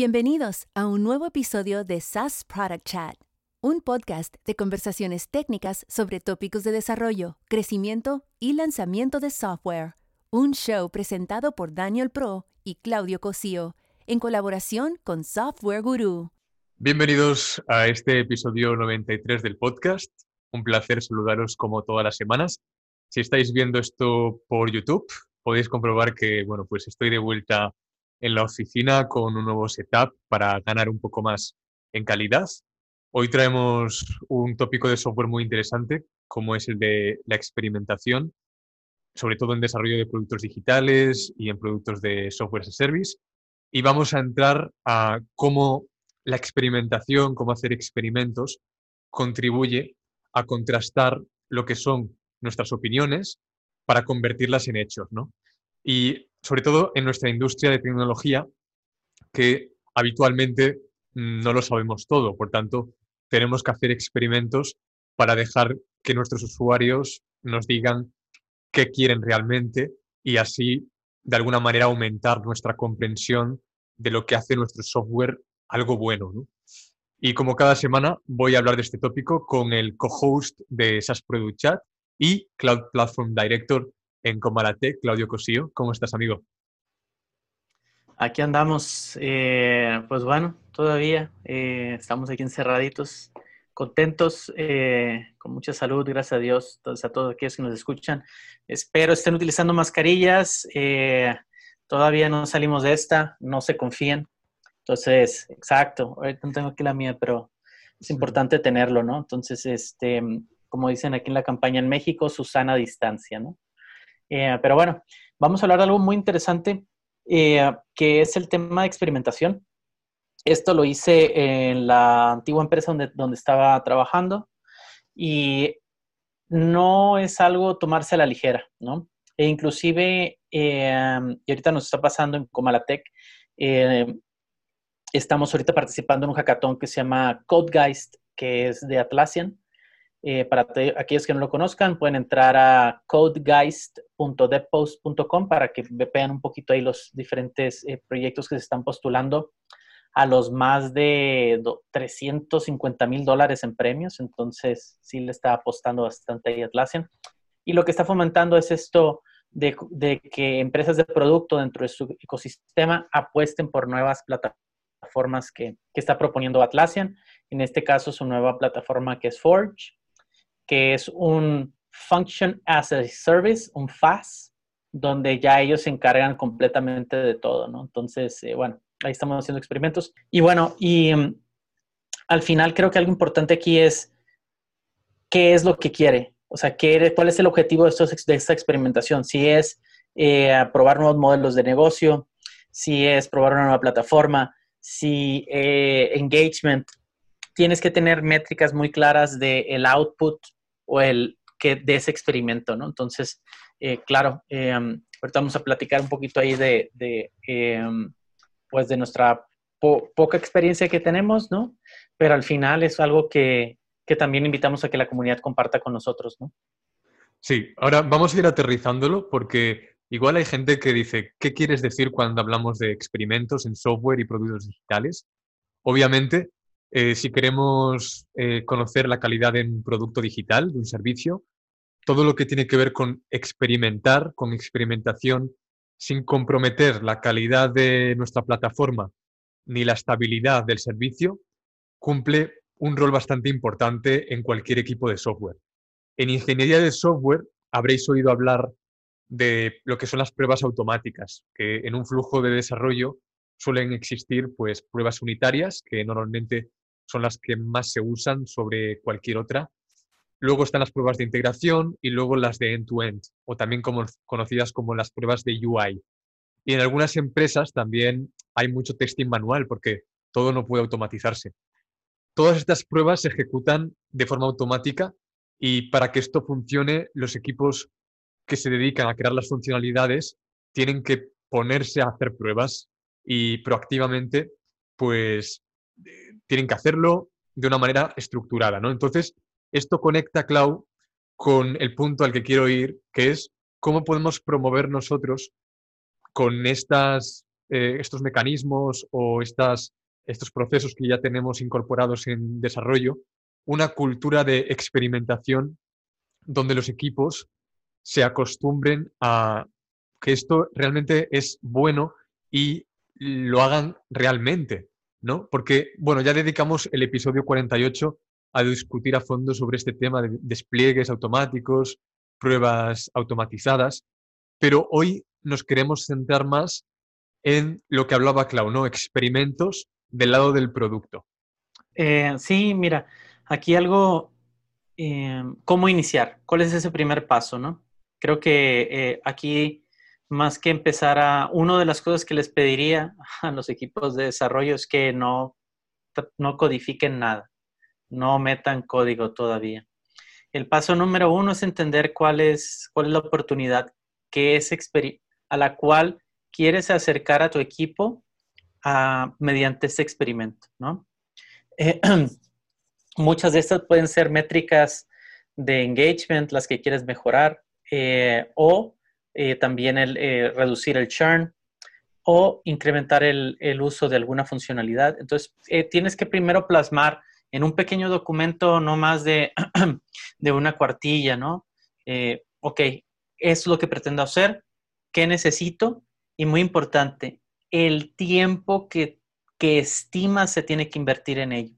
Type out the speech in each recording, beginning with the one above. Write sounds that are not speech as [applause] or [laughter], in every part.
Bienvenidos a un nuevo episodio de SaaS Product Chat, un podcast de conversaciones técnicas sobre tópicos de desarrollo, crecimiento y lanzamiento de software. Un show presentado por Daniel Pro y Claudio Cosío, en colaboración con Software Guru. Bienvenidos a este episodio 93 del podcast. Un placer saludaros como todas las semanas. Si estáis viendo esto por YouTube, podéis comprobar que, bueno, pues estoy de vuelta en la oficina con un nuevo setup para ganar un poco más en calidad. Hoy traemos un tópico de software muy interesante, como es el de la experimentación, sobre todo en desarrollo de productos digitales y en productos de software as a service. Y vamos a entrar a cómo la experimentación, cómo hacer experimentos, contribuye a contrastar lo que son nuestras opiniones para convertirlas en hechos, ¿no? Y sobre todo en nuestra industria de tecnología, que habitualmente no lo sabemos todo. Por tanto, tenemos que hacer experimentos para dejar que nuestros usuarios nos digan qué quieren realmente y así, de alguna manera, aumentar nuestra comprensión de lo que hace nuestro software algo bueno. Y como cada semana, voy a hablar de este tópico con el co-host de SaaS Product Chat y Cloud Platform Director en Comaratec, Claudio Cosío. ¿Cómo estás, amigo? Aquí andamos, eh, pues bueno, todavía eh, estamos aquí encerraditos, contentos, eh, con mucha salud, gracias a Dios, entonces a todos aquellos que nos escuchan. Espero estén utilizando mascarillas, todavía no salimos de esta, no se confíen. Entonces, exacto, ahorita no tengo aquí la mía, pero es importante tenerlo, ¿no? Entonces, este, como dicen aquí en la campaña en México, su sana distancia, ¿no? Eh, pero bueno, vamos a hablar de algo muy interesante, eh, que es el tema de experimentación. Esto lo hice en la antigua empresa donde, donde estaba trabajando y no es algo tomarse a la ligera, ¿no? E inclusive, eh, y ahorita nos está pasando en Comalatec, estamos ahorita participando en un hackathon que se llama Codegeist, que es de Atlassian, eh, para aquellos que no lo conozcan, pueden entrar a codegeist.deppost.com para que vean un poquito ahí los diferentes eh, proyectos que se están postulando a los más de 350 mil dólares en premios. Entonces, sí le está apostando bastante ahí Atlassian. Y lo que está fomentando es esto de, que empresas de producto dentro de su ecosistema apuesten por nuevas plataformas que está proponiendo Atlassian. En este caso, su nueva plataforma que es Forge que es un Function as a Service, un FAS, donde ya ellos se encargan completamente de todo, ¿no? Entonces, eh, bueno, ahí estamos haciendo experimentos. Y bueno, y mm, al final creo que algo importante aquí es qué es lo que quiere, o sea, ¿qué, cuál es el objetivo de, esta experimentación. Si es eh, probar nuevos modelos de negocio, si es probar una nueva plataforma, si eh, engagement, tienes que tener métricas muy claras del el output o el que de ese experimento, ¿no? Entonces, eh, claro, eh, vamos a platicar un poquito ahí de, eh, pues de nuestra poca experiencia que tenemos, ¿no? Pero al final es algo que, que también invitamos a que la comunidad comparta con nosotros, ¿no? Sí, ahora vamos a ir aterrizándolo porque igual hay gente que dice, ¿qué quieres decir cuando hablamos de experimentos en software y productos digitales? Obviamente, eh, si queremos eh, conocer la calidad de un producto digital, de un servicio, todo lo que tiene que ver con experimentar, con experimentación, sin comprometer la calidad de nuestra plataforma ni la estabilidad del servicio, cumple un rol bastante importante en cualquier equipo de software. En ingeniería de software habréis oído hablar de lo que son las pruebas automáticas, que en un flujo de desarrollo suelen existir pues pruebas unitarias que normalmente son las que más se usan sobre cualquier otra. Luego están las pruebas de integración y luego las de end-to-end, o también conocidas como las pruebas de UI. Y en algunas empresas también hay mucho testing manual porque todo no puede automatizarse. Todas estas pruebas se ejecutan de forma automática y para que esto funcione, los equipos que se dedican a crear las funcionalidades tienen que ponerse a hacer pruebas y proactivamente, pues tienen que hacerlo de una manera estructurada, ¿no? Entonces, esto conecta, Clau, con el punto al que quiero ir, que es cómo podemos promover nosotros con estas eh, estos mecanismos o estas, estos procesos que ya tenemos incorporados en desarrollo, una cultura de experimentación donde los equipos se acostumbren a que esto realmente es bueno y lo hagan realmente, ¿no? Porque, bueno, ya dedicamos el episodio 48 a discutir a fondo sobre este tema de despliegues automáticos, pruebas automatizadas, pero hoy nos queremos centrar más en lo que hablaba Clau, ¿no? Experimentos del lado del producto. Eh, sí, mira, aquí algo, eh, ¿cómo iniciar? ¿Cuál es ese primer paso, no? Creo que eh, aquí, más que empezar a, una de las cosas que les pediría [laughs] a los equipos de desarrollo es que no, no codifiquen nada, no metan código todavía. El paso número uno es entender cuál es, cuál es la oportunidad que es a la cual quieres acercar a tu equipo mediante este experimento, ¿no? Eh, [clears throat] muchas de estas pueden ser métricas de engagement, las que quieres mejorar, eh, o eh, también el, reducir el churn o incrementar el, el, uso de alguna funcionalidad. Entonces, tienes que primero plasmar en un pequeño documento, no más de, [clears throat] de una cuartilla, ¿no? ok, es lo que pretendo hacer, qué necesito y muy importante, el tiempo que, que estimas se tiene que invertir en ello,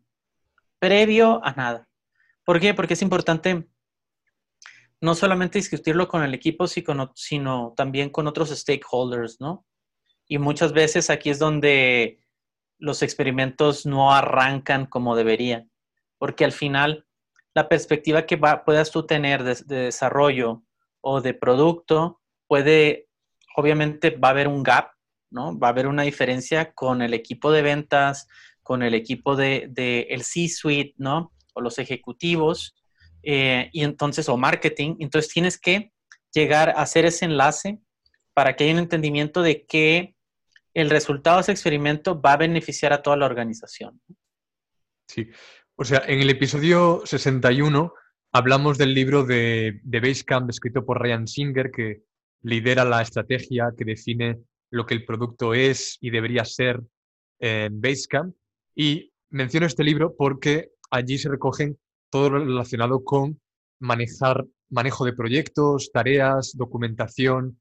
previo a nada. ¿Por qué? Porque es importante no solamente discutirlo con el equipo, sino, también con otros stakeholders, ¿no? Y muchas veces aquí es donde los experimentos no arrancan como deberían, porque al final la perspectiva que puedas tú tener de, desarrollo o de producto puede obviamente va a haber un gap, ¿no? Va a haber una diferencia con el equipo de ventas, con el equipo de, el C-suite, ¿no? O los ejecutivos, eh, y entonces, o marketing. Entonces tienes que llegar a hacer ese enlace para que haya un entendimiento de que el resultado de ese experimento va a beneficiar a toda la organización. Sí, o sea, en el episodio 61 hablamos del libro de, de Basecamp escrito por Ryan Singer, que lidera la estrategia que define lo que el producto es y debería ser en Basecamp. Y menciono este libro porque allí se recogen todo lo relacionado con manejar, manejo de proyectos, tareas, documentación,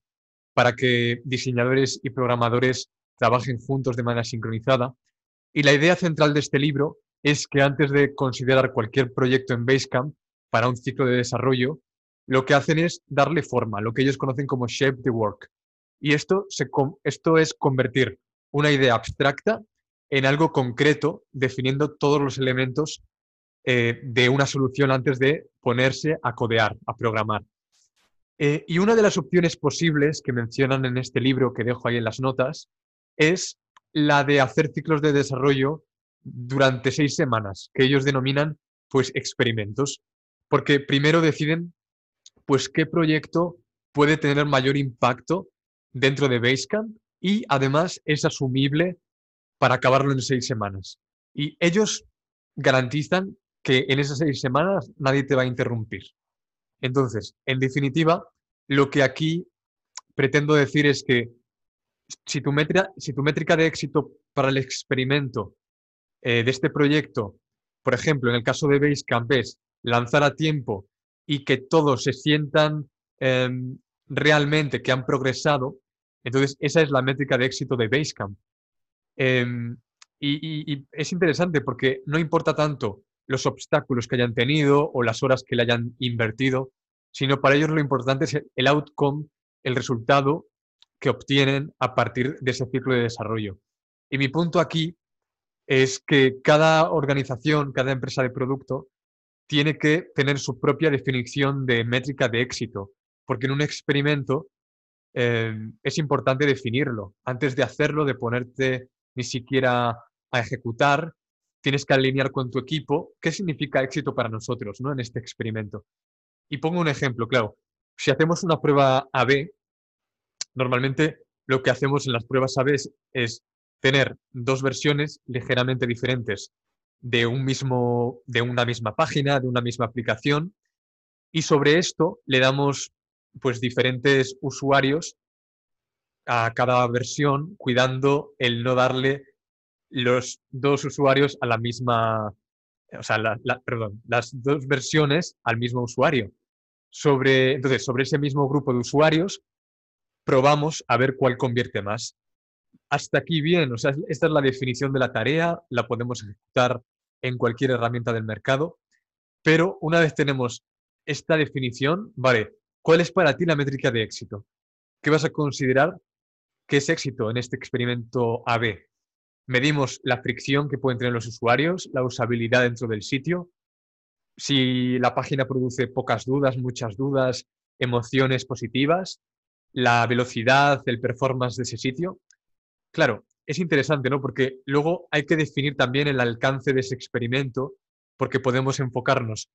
para que diseñadores y programadores trabajen juntos de manera sincronizada. Y la idea central de este libro es que antes de considerar cualquier proyecto en Basecamp para un ciclo de desarrollo, lo que hacen es darle forma, lo que ellos conocen como shape the work. Y esto, se, esto es convertir una idea abstracta en algo concreto, definiendo todos los elementos eh, de una solución antes de ponerse a codear, a programar. Eh, y una de las opciones posibles que mencionan en este libro que dejo ahí en las notas es la de hacer ciclos de desarrollo durante seis semanas, que ellos denominan pues experimentos, porque primero deciden pues qué proyecto puede tener mayor impacto dentro de Basecamp y además es asumible para acabarlo en seis semanas. Y ellos garantizan que en esas seis semanas nadie te va a interrumpir. Entonces, en definitiva, lo que aquí pretendo decir es que si tu, métrica, de éxito para el experimento eh, de este proyecto, por ejemplo, en el caso de Basecamp, es lanzar a tiempo y que todos se sientan em, realmente que han progresado, entonces esa es la métrica de éxito de Basecamp. Em, y, es interesante porque no importa tanto los obstáculos que hayan tenido o las horas que le hayan invertido, sino para ellos lo importante es el outcome, el resultado que obtienen a partir de ese ciclo de desarrollo. Y mi punto aquí es que cada organización, cada empresa de producto, tiene que tener su propia definición de métrica de éxito, porque en un experimento eh, es importante definirlo. Antes de hacerlo, de ponerte ni siquiera a ejecutar, tienes que alinear con tu equipo qué significa éxito para nosotros ¿no? en este experimento. Y pongo un ejemplo, claro. Si hacemos una prueba AB, normalmente lo que hacemos en las pruebas AB es tener dos versiones ligeramente diferentes de, un mismo, de una misma página, de una misma aplicación, y sobre esto le damos pues diferentes usuarios a cada versión cuidando el no darle los dos usuarios a la misma, o sea, perdón, las dos versiones al mismo usuario. Sobre, entonces, sobre ese mismo grupo de usuarios, probamos a ver cuál convierte más. Hasta aquí bien, o sea, esta es la definición de la tarea, la podemos ejecutar en cualquier herramienta del mercado, pero una vez tenemos esta definición, vale, ¿cuál es para ti la métrica de éxito? ¿Qué vas a considerar que es éxito en este experimento AB? Medimos la fricción que pueden tener los usuarios, la usabilidad dentro del sitio, si la página produce pocas dudas, muchas dudas, emociones positivas, la velocidad, el performance de ese sitio. Claro, es interesante, ¿no? Porque luego hay que definir también el alcance de ese experimento, porque podemos enfocarnos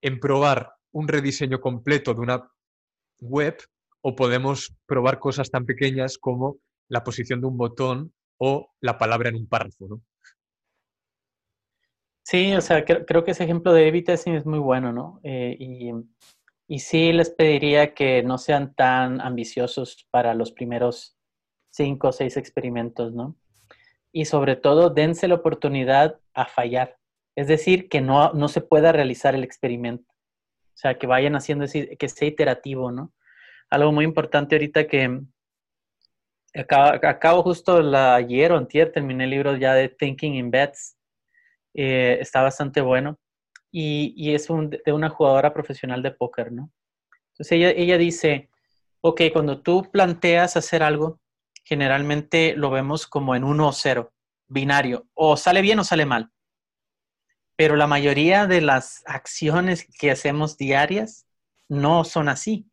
en probar un rediseño completo de una web o podemos probar cosas tan pequeñas como la posición de un botón o la palabra en un párrafo, ¿no? Sí, o sea, creo, que ese ejemplo de a testing es muy bueno, ¿no? Eh, y, y, sí les pediría que no sean tan ambiciosos para los primeros cinco o seis experimentos, ¿no? Y sobre todo, dense la oportunidad a fallar. Es decir, que no, no se pueda realizar el experimento. O sea, que vayan haciendo, que sea iterativo, ¿no? Algo muy importante ahorita que, Acabo, justo la, ayer o antier terminé el libro ya de Thinking in Bets. Eh, está bastante bueno. Y, es de una jugadora profesional de póker, ¿no? Entonces ella, ella dice, ok, cuando tú planteas hacer algo, generalmente lo vemos como en uno o cero, binario, o sale bien o sale mal. Pero la mayoría de las acciones que hacemos diarias no son así.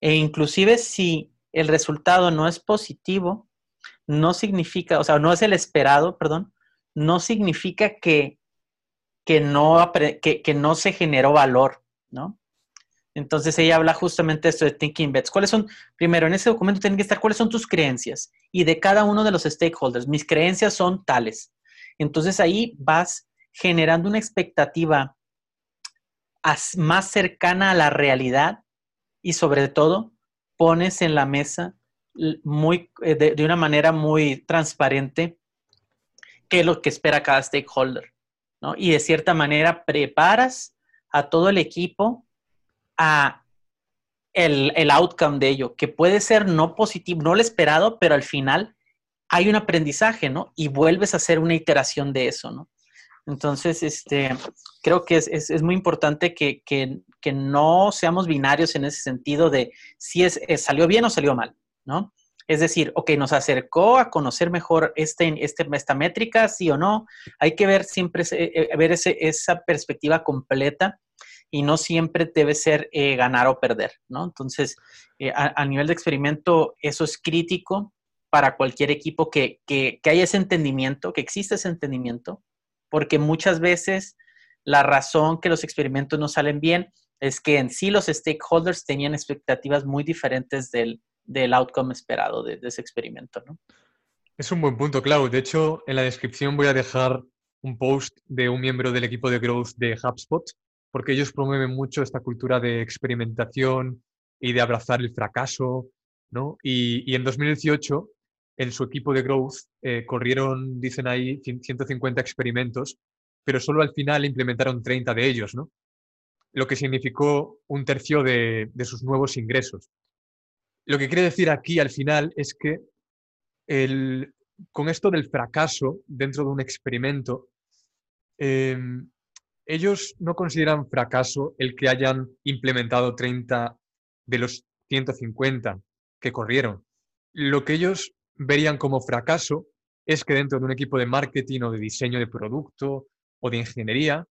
E inclusive si el resultado no es positivo, no significa, o sea, no es el esperado, perdón, no significa que, que, no, que, no se generó valor, ¿no? Entonces ella habla justamente de esto de Thinking Bets. ¿Cuáles son, primero, en ese documento tienen que estar cuáles son tus creencias y de cada uno de los stakeholders. Mis creencias son tales. Entonces ahí vas generando una expectativa más cercana a la realidad y sobre todo pones en la mesa muy, eh, de, una manera muy transparente qué es lo que espera cada stakeholder, ¿no? Y de cierta manera preparas a todo el equipo a el, el outcome de ello, que puede ser no positivo, no lo esperado, pero al final hay un aprendizaje, ¿no? Y vuelves a hacer una iteración de eso, ¿no? Entonces, este, creo que es, muy importante que, no seamos binarios en ese sentido de si es, salió bien o salió mal, ¿no? Es decir, ok, nos acercó a conocer mejor este, este, esta métrica, sí o no. Hay que ver siempre, eh, ver esa perspectiva completa y no siempre debe ser eh, ganar o perder, ¿no? Entonces, eh, a, nivel de experimento, eso es crítico para cualquier equipo que, que haya ese entendimiento, que exista ese entendimiento porque muchas veces la razón que los experimentos no salen bien es que en sí los stakeholders tenían expectativas muy diferentes del, outcome esperado de, ese experimento. ¿no? Es un buen punto, Clau. De hecho, en la descripción voy a dejar un post de un miembro del equipo de growth de HubSpot, porque ellos promueven mucho esta cultura de experimentación y de abrazar el fracaso. ¿no? Y, y en 2018 en su equipo de growth eh, corrieron, dicen ahí, 150 experimentos, pero solo al final implementaron 30 de ellos, ¿no? Lo que significó un tercio de, sus nuevos ingresos. Lo que quiere decir aquí al final es que con esto del fracaso dentro de un experimento, em, ellos no consideran fracaso el que hayan implementado 30 de los 150 que corrieron. Lo que ellos verían como fracaso es que dentro de un equipo de marketing o de diseño de producto o de ingeniería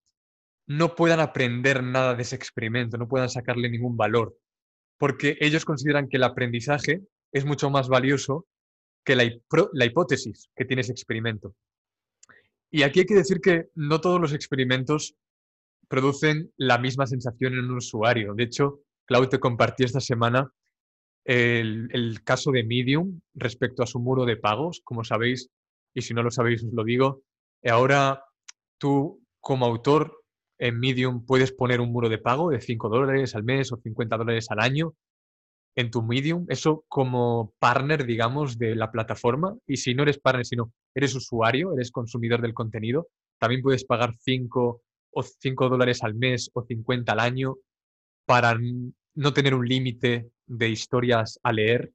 no puedan aprender nada de ese experimento, no puedan sacarle ningún valor, porque ellos consideran que el aprendizaje es mucho más valioso que la, hipótesis que tiene ese experimento. Y aquí hay que decir que no todos los experimentos producen la misma sensación en un usuario. De hecho, Cloud te compartió esta semana el, caso de Medium respecto a su muro de pagos. Como sabéis, y si no lo sabéis os lo digo, ahora tú como autor en Medium puedes poner un muro de pago de 5 dólares al mes o 50 dólares al año. en tu Medium, eso como partner, digamos, de la plataforma. Y si no eres partner, sino eres usuario, eres consumidor del contenido, también puedes pagar 5 o 5 dólares al mes o 50 al año para no tener un límite de historias a leer.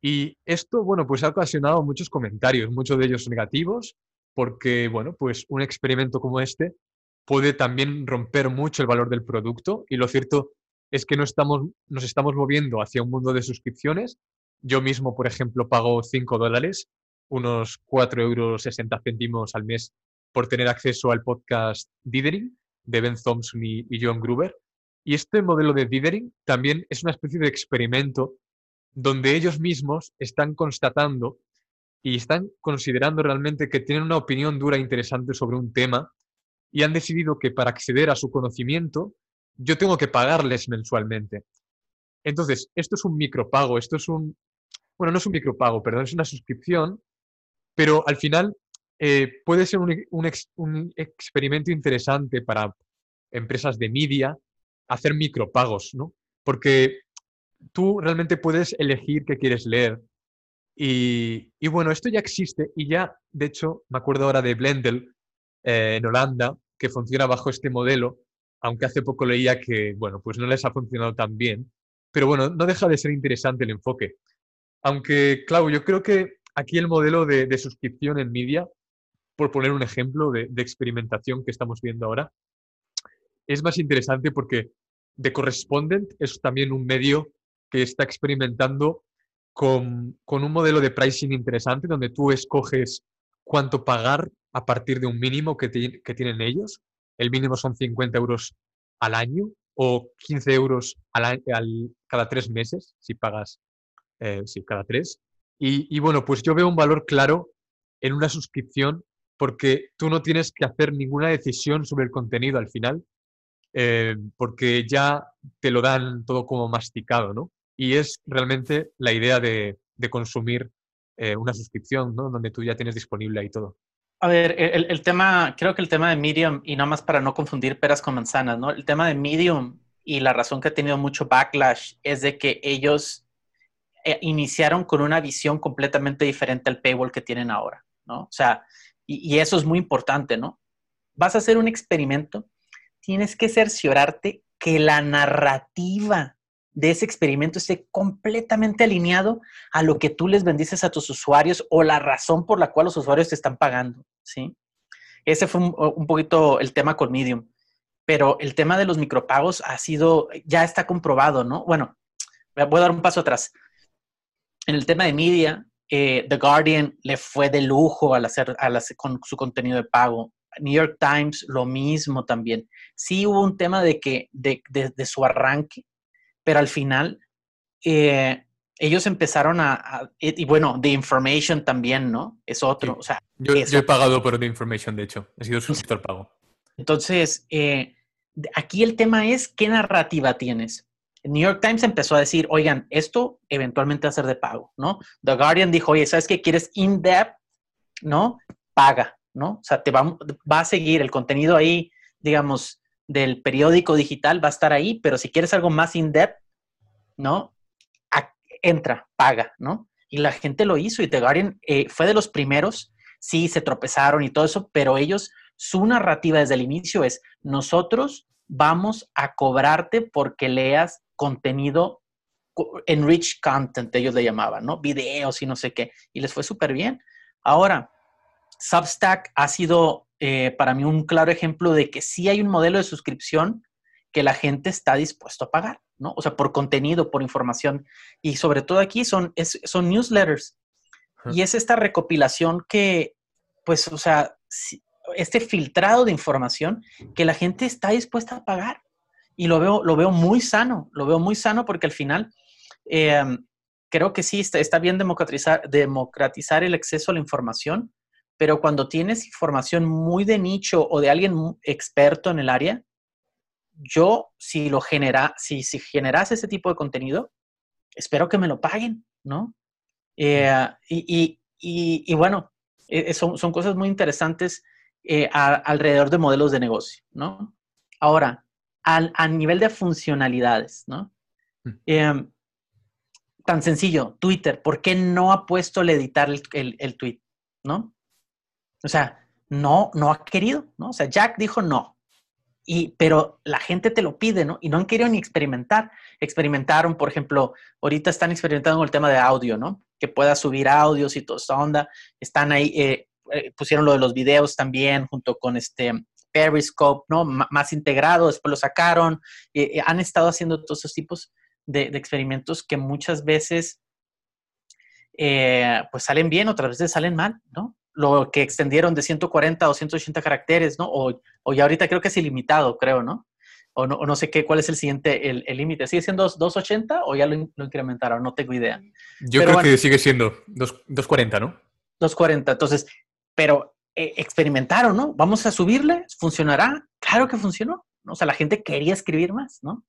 Y esto, bueno, pues ha ocasionado muchos comentarios, muchos de ellos negativos, porque, bueno, pues un experimento como este puede también romper mucho el valor del producto y lo cierto es que no estamos, nos estamos moviendo hacia un mundo de suscripciones. Yo mismo, por ejemplo, pago 5 dólares, unos 4 euros 60 céntimos al mes por tener acceso al podcast Dithering de Ben Thompson y, John Gruber. Y este modelo de Dithering también es una especie de experimento donde ellos mismos están constatando y están considerando realmente que tienen una opinión dura e interesante sobre un tema y han decidido que para acceder a su conocimiento yo tengo que pagarles mensualmente. Entonces, esto es un micropago, esto es un, bueno, no es un micropago, perdón, es una suscripción, pero al final eh, puede ser un, un, experimento interesante para empresas de media hacer micropagos, ¿no? Porque tú realmente puedes elegir qué quieres leer. Y, y, bueno, esto ya existe y ya, de hecho, me acuerdo ahora de Blendel eh, en Holanda, que funciona bajo este modelo, aunque hace poco leía que, bueno, pues no les ha funcionado tan bien. Pero bueno, no deja de ser interesante el enfoque. Aunque, claro, yo creo que aquí el modelo de, suscripción en media, por poner un ejemplo de, experimentación que estamos viendo ahora, es más interesante porque The Correspondent es también un medio que está experimentando con, con, un modelo de pricing interesante donde tú escoges cuánto pagar a partir de un mínimo que, tienen ellos. El mínimo son 50 euros al año o 15 euros al, cada tres meses, si pagas, eh, cada tres. Y, bueno, pues yo veo un valor claro en una suscripción porque tú no tienes que hacer ninguna decisión sobre el contenido al final, eh, porque ya te lo dan todo como masticado, ¿no? Y es realmente la idea de, de consumir eh, una suscripción, ¿no? Donde tú ya tienes disponible ahí todo. A ver, el, tema, creo que el tema de Medium, y no más para no confundir peras con manzanas, ¿no? El tema de Medium y la razón que ha tenido mucho backlash es de que ellos eh, iniciaron con una visión completamente diferente al paywall que tienen ahora, ¿no? O sea, y, y eso es muy importante, ¿no? Vas a hacer un experimento, tienes que cerciorarte que la narrativa de ese experimento esté completamente alineado a lo que tú les bendices a tus usuarios o la razón por la cual los usuarios te están pagando, ¿sí? Ese fue un, poquito el tema con Medium. Pero el tema de los micropagos ha sido, ya está comprobado, ¿no? Bueno, voy a dar un paso atrás. En el tema de media, eh, The Guardian le fue de lujo al hacer, al hacer con su contenido de pago. New York Times, lo mismo también. Sí hubo un tema de que de, de su arranque, pero al final eh, ellos empezaron a, y bueno, The Information también, ¿no? Es otro. O sea, yo, he pagado por The Information, de hecho, he sido suscriptor pago. Entonces, eh, aquí el tema es qué narrativa tienes. New York Times empezó a decir, oigan, esto eventualmente va a ser de pago, ¿no? The Guardian dijo, oye, ¿sabes qué? ¿Quieres in-depth? ¿No? Paga, ¿no? O sea, te va, va a seguir el contenido ahí, digamos, del periódico digital va a estar ahí, pero si quieres algo más in-depth, ¿no? Entra, paga, ¿no? Y la gente lo hizo y The Guardian eh, fue de los primeros, sí, se tropezaron y todo eso, pero ellos, su narrativa desde el inicio es, nosotros vamos a cobrarte porque leas contenido enriched content, ellos le llamaban, ¿no? Videos y no sé qué, y les fue súper bien. Ahora, Substack ha sido eh, para mí un claro ejemplo de que sí hay un modelo de suscripción que la gente está dispuesto a pagar, ¿no? O sea, por contenido, por información. Y sobre todo aquí son, son newsletters. Y es esta recopilación que, pues, o sea, este filtrado de información que la gente está dispuesta a pagar. Y lo veo, lo veo muy sano, lo veo muy sano porque al final em, creo que sí está, está bien democratizar, democratizar el acceso a la información, pero cuando tienes información muy de nicho o de alguien experto en el área, yo si lo genera, si, si generas ese tipo de contenido, espero que me lo paguen, ¿no? Eh, y, y, y, bueno, eh, eh, son, son, cosas muy interesantes alrededor de modelos de negocio, ¿no? Ahora, al, a nivel de funcionalidades, ¿no? Mm. Em, tan sencillo, Twitter, ¿por qué no ha puesto el editar el, el, tweet? ¿No? O sea, no, no ha querido, ¿no? O sea, Jack dijo no. Y, pero la gente te lo pide, ¿no? Y no han querido ni experimentar. Experimentaron, por ejemplo, ahorita están experimentando con el tema de audio, ¿no? Que pueda subir audios y toda esta onda. Están ahí, eh, eh, pusieron lo de los videos también junto con este Periscope, ¿no? más integrado, después lo sacaron. Eh, han estado haciendo todos esos tipos de, experimentos que muchas veces pues salen bien, otras veces salen mal, ¿no? Lo que extendieron de 140 o 180 caracteres, ¿no? O, o ya ahorita creo que es ilimitado, creo, ¿no? O no, no sé qué, cuál es el siguiente, el límite. ¿Sigue siendo 280 o ya lo, incrementaron? No tengo idea. Yo creo que sigue siendo 240, ¿no? 240. Entonces, pero eh, experimentaron, ¿no? Vamos a subirle, ¿funcionará? Claro que funcionó. ¿no? O sea, la gente quería escribir más, ¿no?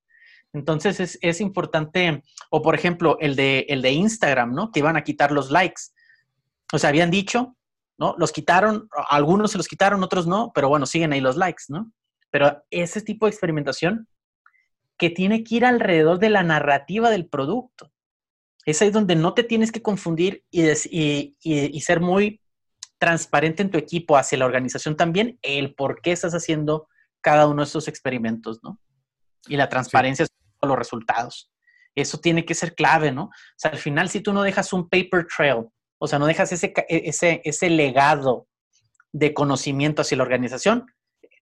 Entonces es, es, importante, o por ejemplo, el de, el de Instagram, ¿no? Que iban a quitar los likes. O sea, habían dicho, ¿no? Los quitaron, algunos se los quitaron, otros no, pero bueno, siguen ahí los likes, ¿no? Pero ese tipo de experimentación que tiene que ir alrededor de la narrativa del producto. Es ahí donde no te tienes que confundir y, y, ser muy transparente en tu equipo hacia la organización también, el por qué estás haciendo cada uno de esos experimentos, ¿no? Y la transparencia sí. los resultados. Eso tiene que ser clave, ¿no? O sea, al final, si tú no dejas un paper trail o sea, no dejas ese, e, ese, ese legado de conocimiento hacia la organización,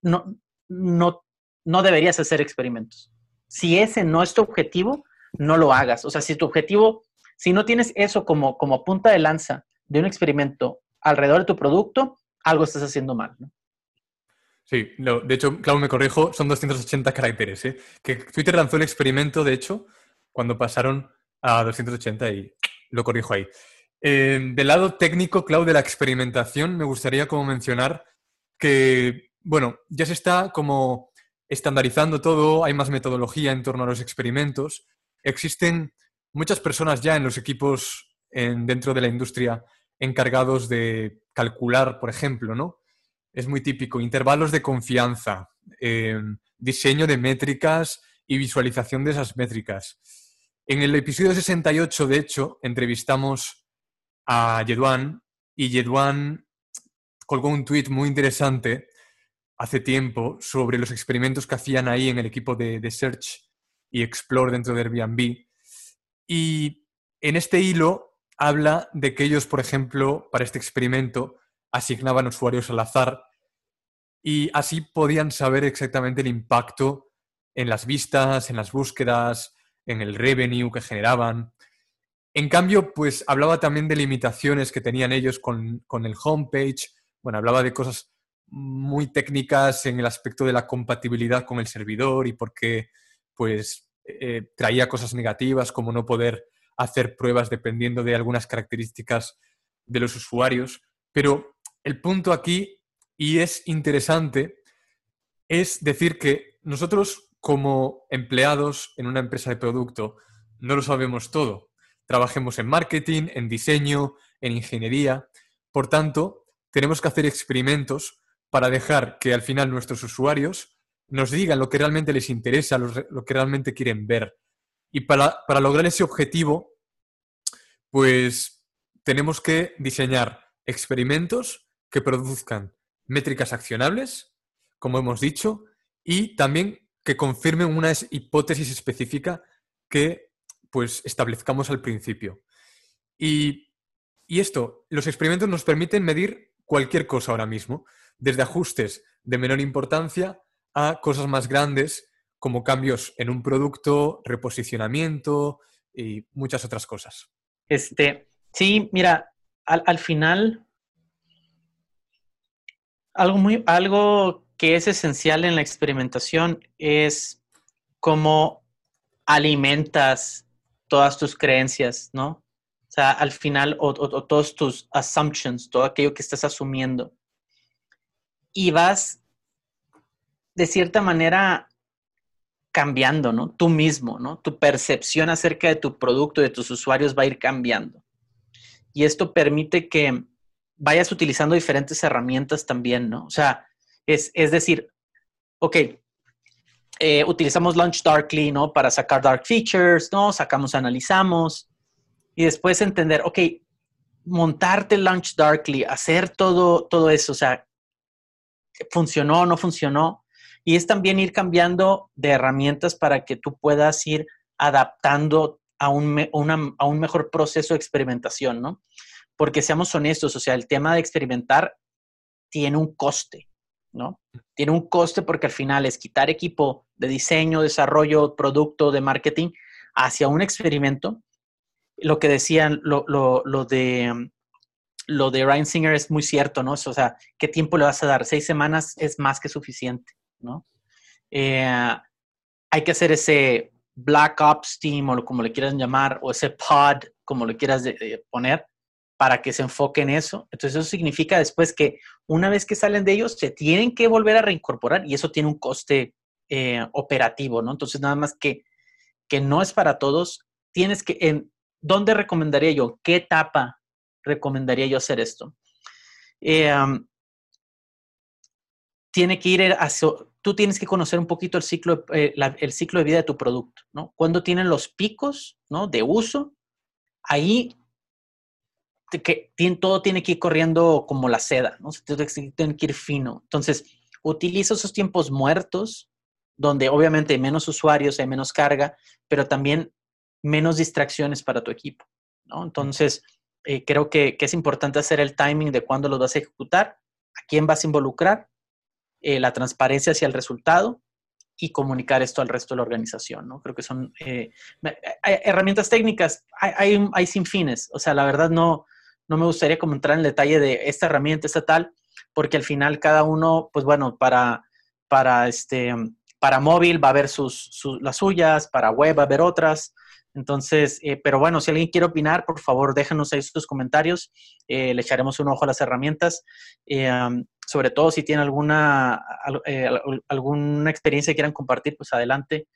no, no, no deberías hacer experimentos. Si ese no es tu objetivo, no lo hagas. O sea, si tu objetivo, si no tienes eso como, como punta de lanza de un experimento alrededor de tu producto, algo estás haciendo mal. Sí, de hecho, Clau, me corrijo, son 280 caracteres. ¿eh? Que Twitter lanzó el experimento, de hecho, cuando pasaron a 280 y lo corrijo ahí. Eh, del lado técnico, Clau, de la experimentación, me gustaría como mencionar que, bueno, ya se está como estandarizando todo, hay más metodología en torno a los experimentos. Existen muchas personas ya en los equipos dentro de la industria encargados de calcular, por ejemplo, ¿no? Es muy típico, intervalos de confianza, eh, diseño de métricas y visualización de esas métricas. En el episodio 68, de hecho, entrevistamos a Yeduan y Yeduan colgó un tuit muy interesante hace tiempo sobre los experimentos que hacían ahí en el equipo de, de Search y Explore dentro de Airbnb. Y en este hilo habla de que ellos, por ejemplo, para este experimento asignaban usuarios al azar y así podían saber exactamente el impacto en las vistas, en las búsquedas, en el revenue que generaban. En cambio, pues hablaba también de limitaciones que tenían ellos con, el homepage. Bueno, hablaba de cosas muy técnicas en el aspecto de la compatibilidad con el servidor y porque pues eh, traía cosas negativas como no poder hacer pruebas dependiendo de algunas características de los usuarios. Pero el punto aquí, y es interesante, es decir que nosotros como empleados en una empresa de producto no lo sabemos todo trabajemos en marketing, en diseño, en ingeniería. Por tanto, tenemos que hacer experimentos para dejar que al final nuestros usuarios nos digan lo que realmente les interesa, lo, que realmente quieren ver. Y para, para lograr ese objetivo, pues tenemos que diseñar experimentos que produzcan métricas accionables, como hemos dicho, y también que confirmen una hipótesis específica que pues establezcamos al principio. Y, esto, los experimentos nos permiten medir cualquier cosa ahora mismo, desde ajustes de menor importancia a cosas más grandes como cambios en un producto, reposicionamiento y muchas otras cosas. Este, sí, mira, al, final, algo, muy, algo que es esencial en la experimentación es cómo alimentas todas tus creencias, ¿no? O sea, al final, o, todos tus assumptions, todo aquello que estás asumiendo. Y vas, de cierta manera, cambiando, ¿no? Tú mismo, ¿no? Tu percepción acerca de tu producto, de tus usuarios va a ir cambiando. Y esto permite que vayas utilizando diferentes herramientas también, ¿no? O sea, es, es decir, ok, eh, utilizamos Launch Darkly, ¿no? Para sacar dark features, ¿no? Sacamos, analizamos. y después entender, ok, montarte Launch Darkly, hacer todo, todo eso, o sea, funcionó no funcionó. Y es también ir cambiando de herramientas para que tú puedas ir adaptando a un, a un mejor proceso de experimentación, ¿no? Porque seamos honestos, o sea, el tema de experimentar tiene un coste, ¿no? Tiene un coste porque al final es quitar equipo de diseño, desarrollo, producto, de marketing hacia un experimento. Lo que decían, lo, de lo de Ryan Singer es muy cierto, ¿no? O sea, ¿qué tiempo le vas a dar? Seis semanas es más que suficiente, ¿no? Eh, hay que hacer ese Black Ops Team o como le quieras llamar, o ese pod, como le quieras poner, para que se enfoque en eso. Entonces eso significa después que una vez que salen de ellos, se tienen que volver a reincorporar y eso tiene un coste eh, operativo, ¿no? Entonces nada más que, que no es para todos, tienes que, en, ¿dónde recomendaría yo? ¿Qué etapa recomendaría yo hacer esto? Eh, tiene que ir hacia, tú tienes que conocer un poquito el ciclo, eh, el ciclo de vida de tu producto, ¿no? Cuando tienen los picos, ¿no? De uso, ahí que, todo tiene que ir corriendo como la seda, ¿no? Tiene que ir fino. Entonces, utiliza esos tiempos muertos, donde obviamente hay menos usuarios, hay menos carga, pero también menos distracciones para tu equipo, ¿no? Entonces, eh, creo que, es importante hacer el timing de cuándo lo vas a ejecutar, a quién vas a involucrar, eh, la transparencia hacia el resultado y comunicar esto al resto de la organización, ¿no? Creo que son eh, herramientas técnicas, hay, hay, hay, sin fines, o sea, la verdad no, no me gustaría como entrar en detalle de esta herramienta, esta tal, porque al final cada uno, pues bueno, para, para, este, para móvil va a haber sus, las suyas, para web va a haber otras. Entonces, eh, pero bueno, si alguien quiere opinar, por favor, déjanos ahí sus comentarios. Eh, le echaremos un ojo a las herramientas. Eh, sobre todo si tienen alguna, alguna experiencia que quieran compartir, pues adelante.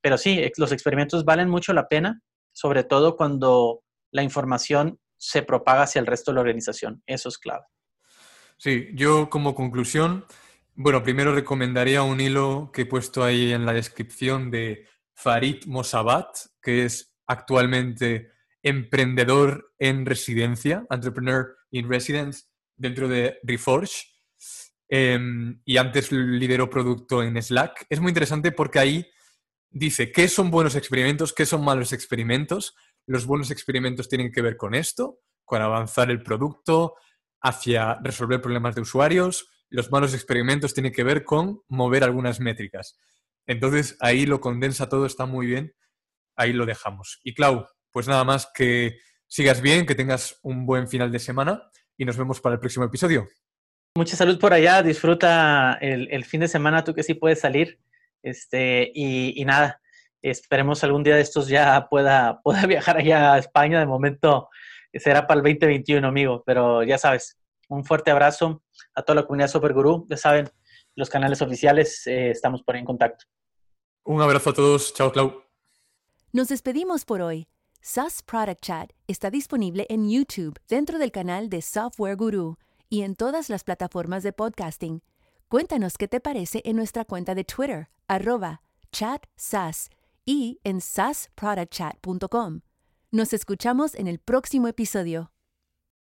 Pero sí, los experimentos valen mucho la pena, sobre todo cuando la información se propaga hacia el resto de la organización. Eso es clave. Sí, yo como conclusión, bueno, primero recomendaría un hilo que he puesto ahí en la descripción de Farid Mosabat, que es actualmente emprendedor en residencia, entrepreneur in residence, dentro de Reforge. Em, y antes lideró producto en Slack. Es muy interesante porque ahí dice qué son buenos experimentos, qué son malos experimentos, los buenos experimentos tienen que ver con esto, con avanzar el producto hacia resolver problemas de usuarios. Los malos experimentos tienen que ver con mover algunas métricas. Entonces ahí lo condensa todo, está muy bien. Ahí lo dejamos. Y Clau, pues nada más que sigas bien, que tengas un buen final de semana y nos vemos para el próximo episodio. Mucha salud por allá, disfruta el, fin de semana, tú que sí puedes salir. Este, y nada, Esperemos algún día de estos ya pueda, pueda [laughs] viajar allá a España. De momento será para el 2021, amigo. Pero ya sabes, un fuerte abrazo a toda la comunidad Super Guru. Ya saben, los canales oficiales, eh, estamos por ahí en contacto. Un abrazo a todos. Chao, Clau. Nos despedimos por hoy. SAS Product Chat está disponible en YouTube dentro del canal de Software Guru y en todas las plataformas de podcasting. Cuéntanos qué te parece en nuestra cuenta de Twitter, arroba chatsas y en sasproductchat.com. Nos escuchamos en el próximo episodio.